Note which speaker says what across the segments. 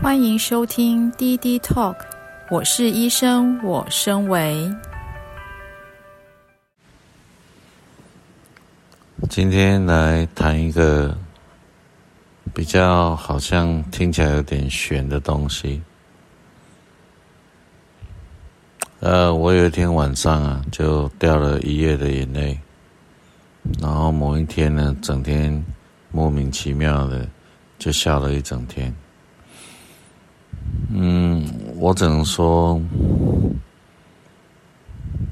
Speaker 1: 欢迎收听滴滴 Talk，我是医生，我身为。
Speaker 2: 今天来谈一个比较好像听起来有点悬的东西。呃，我有一天晚上啊，就掉了一夜的眼泪，然后某一天呢，整天莫名其妙的就笑了一整天。嗯，我只能说，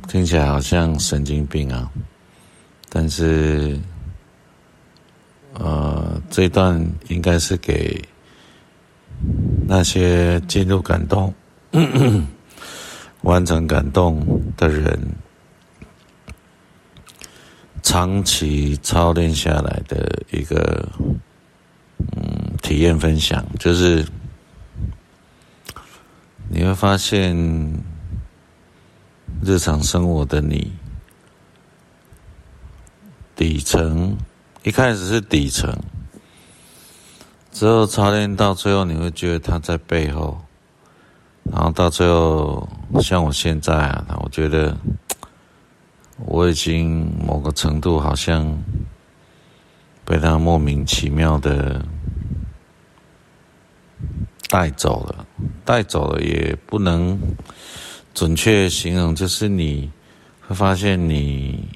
Speaker 2: 听起来好像神经病啊。但是，呃，这段应该是给那些进入感动、完成感动的人，长期操练下来的一个嗯体验分享，就是。你会发现，日常生活的你，底层一开始是底层，之后操练到最后，你会觉得他在背后，然后到最后，像我现在啊，我觉得我已经某个程度好像被他莫名其妙的。带走了，带走了也不能准确形容，就是你会发现你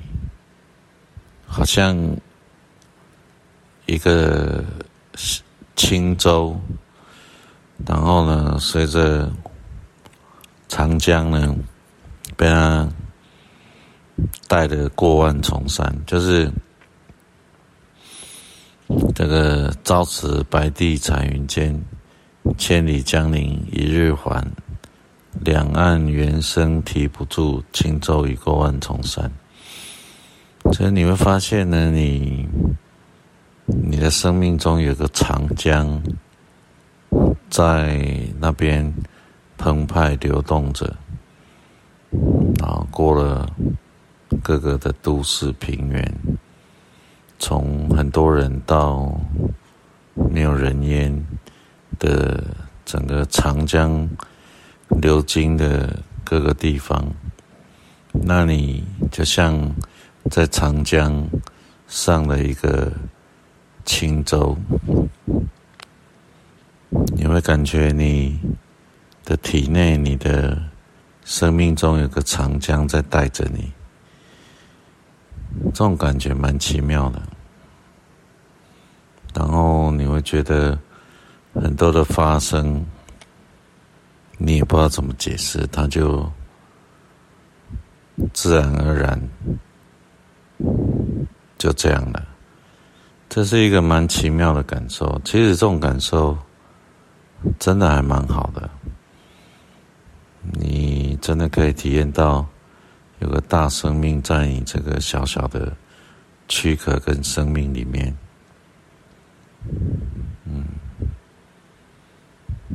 Speaker 2: 好像一个轻舟，然后呢，随着长江呢被他带得过万重山，就是这个朝辞白帝彩云间。千里江陵一日还，两岸猿声啼不住，轻舟已过万重山。所以你会发现呢，你你的生命中有个长江在那边澎湃流动着，然后过了各个的都市平原，从很多人到没有人烟。的整个长江流经的各个地方，那你就像在长江上了一个轻舟，你会感觉你的体内、你的生命中有个长江在带着你，这种感觉蛮奇妙的。然后你会觉得。很多的发生，你也不知道怎么解释，它就自然而然就这样了。这是一个蛮奇妙的感受。其实这种感受真的还蛮好的，你真的可以体验到有个大生命在你这个小小的躯壳跟生命里面。嗯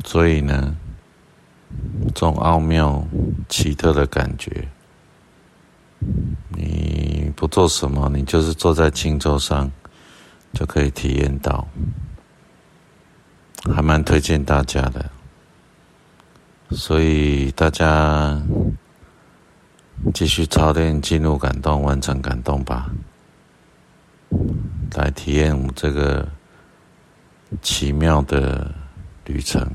Speaker 2: 所以呢，这种奥妙、奇特的感觉，你不做什么，你就是坐在轻舟上，就可以体验到，还蛮推荐大家的。所以大家继续操练，进入感动，完成感动吧，来体验我们这个奇妙的。旅程。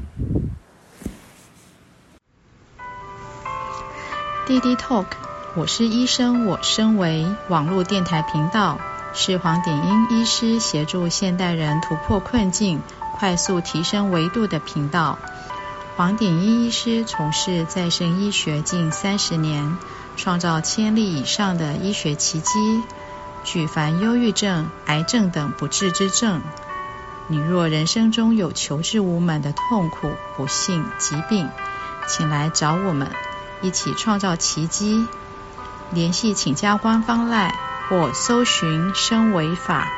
Speaker 1: 滴滴 Talk，我是医生，我身为网络电台频道，是黄典英医师协助现代人突破困境、快速提升维度的频道。黄典英医师从事再生医学近三十年，创造千例以上的医学奇迹，举凡忧郁症、癌症等不治之症。你若人生中有求治无门的痛苦、不幸、疾病，请来找我们，一起创造奇迹。联系请加官方赖或搜寻“身为法”，